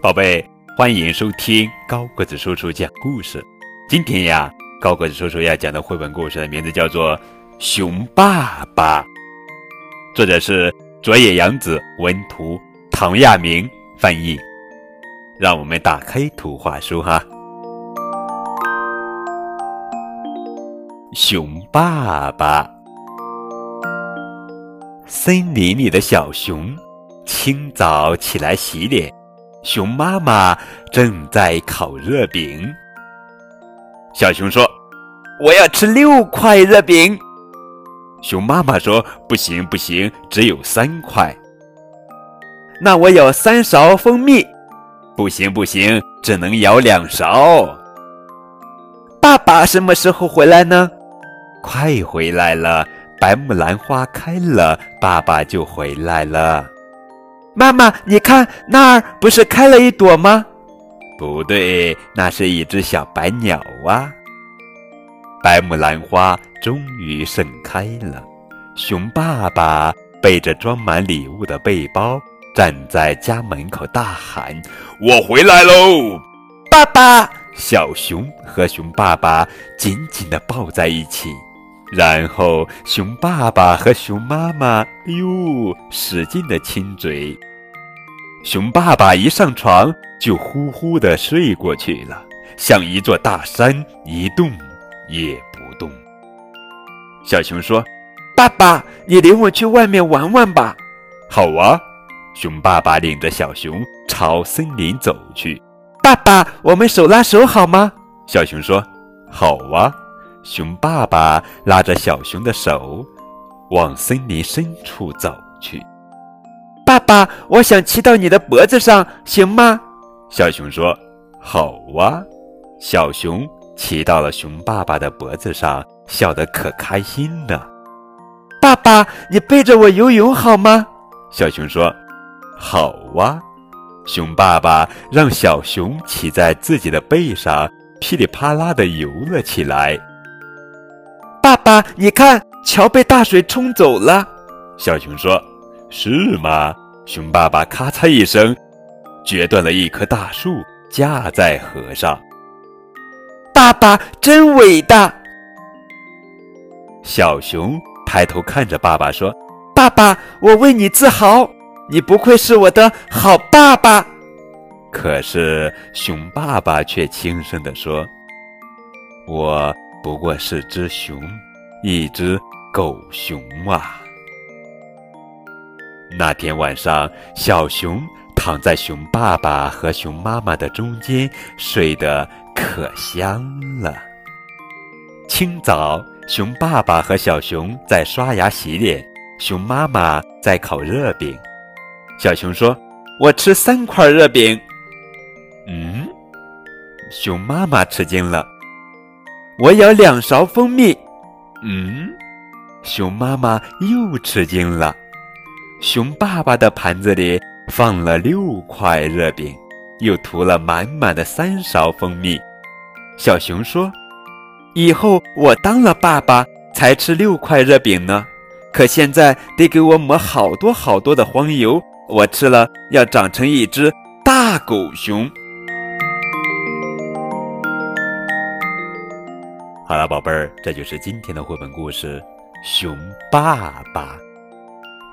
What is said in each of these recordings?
宝贝，欢迎收听高个子叔叔讲故事。今天呀，高个子叔叔要讲的绘本故事的名字叫做《熊爸爸》，作者是佐野洋子，文图唐亚明翻译。让我们打开图画书哈。熊爸爸，森林里的小熊清早起来洗脸，熊妈妈正在烤热饼。小熊说：“我要吃六块热饼。”熊妈妈说：“不行不行，只有三块。”那我有三勺蜂蜜。不行不行，只能舀两勺。爸爸什么时候回来呢？快回来了，白木兰花开了，爸爸就回来了。妈妈，你看那儿不是开了一朵吗？不对，那是一只小白鸟啊。白木兰花终于盛开了，熊爸爸背着装满礼物的背包，站在家门口大喊：“我回来喽，爸爸！”小熊和熊爸爸紧紧地抱在一起。然后，熊爸爸和熊妈妈，哎呦，使劲地亲嘴。熊爸爸一上床就呼呼的睡过去了，像一座大山，一动也不动。小熊说：“爸爸，你领我去外面玩玩吧。”好啊，熊爸爸领着小熊朝森林走去。爸爸，我们手拉手好吗？小熊说：“好啊。”熊爸爸拉着小熊的手，往森林深处走去。爸爸，我想骑到你的脖子上，行吗？小熊说：“好啊。”小熊骑到了熊爸爸的脖子上，笑得可开心了。爸爸，你背着我游泳好吗？小熊说：“好啊。”熊爸爸让小熊骑在自己的背上，噼里啪啦地游了起来。爸爸，你看，桥被大水冲走了。小熊说：“是吗？”熊爸爸咔嚓一声，决断了一棵大树，架在河上。爸爸真伟大。小熊抬头看着爸爸说：“爸爸，我为你自豪，你不愧是我的好爸爸。”可是熊爸爸却轻声地说：“我。”不过是只熊，一只狗熊啊！那天晚上，小熊躺在熊爸爸和熊妈妈的中间，睡得可香了。清早，熊爸爸和小熊在刷牙洗脸，熊妈妈在烤热饼。小熊说：“我吃三块热饼。”嗯，熊妈妈吃惊了。我舀两勺蜂蜜，嗯，熊妈妈又吃惊了。熊爸爸的盘子里放了六块热饼，又涂了满满的三勺蜂蜜。小熊说：“以后我当了爸爸才吃六块热饼呢，可现在得给我抹好多好多的黄油，我吃了要长成一只大狗熊。”好了，宝贝儿，这就是今天的绘本故事《熊爸爸》。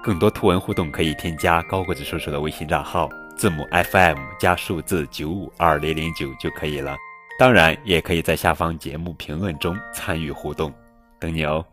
更多图文互动可以添加高个子叔叔的微信账号，字母 FM 加数字九五二零零九就可以了。当然，也可以在下方节目评论中参与互动，等你哦。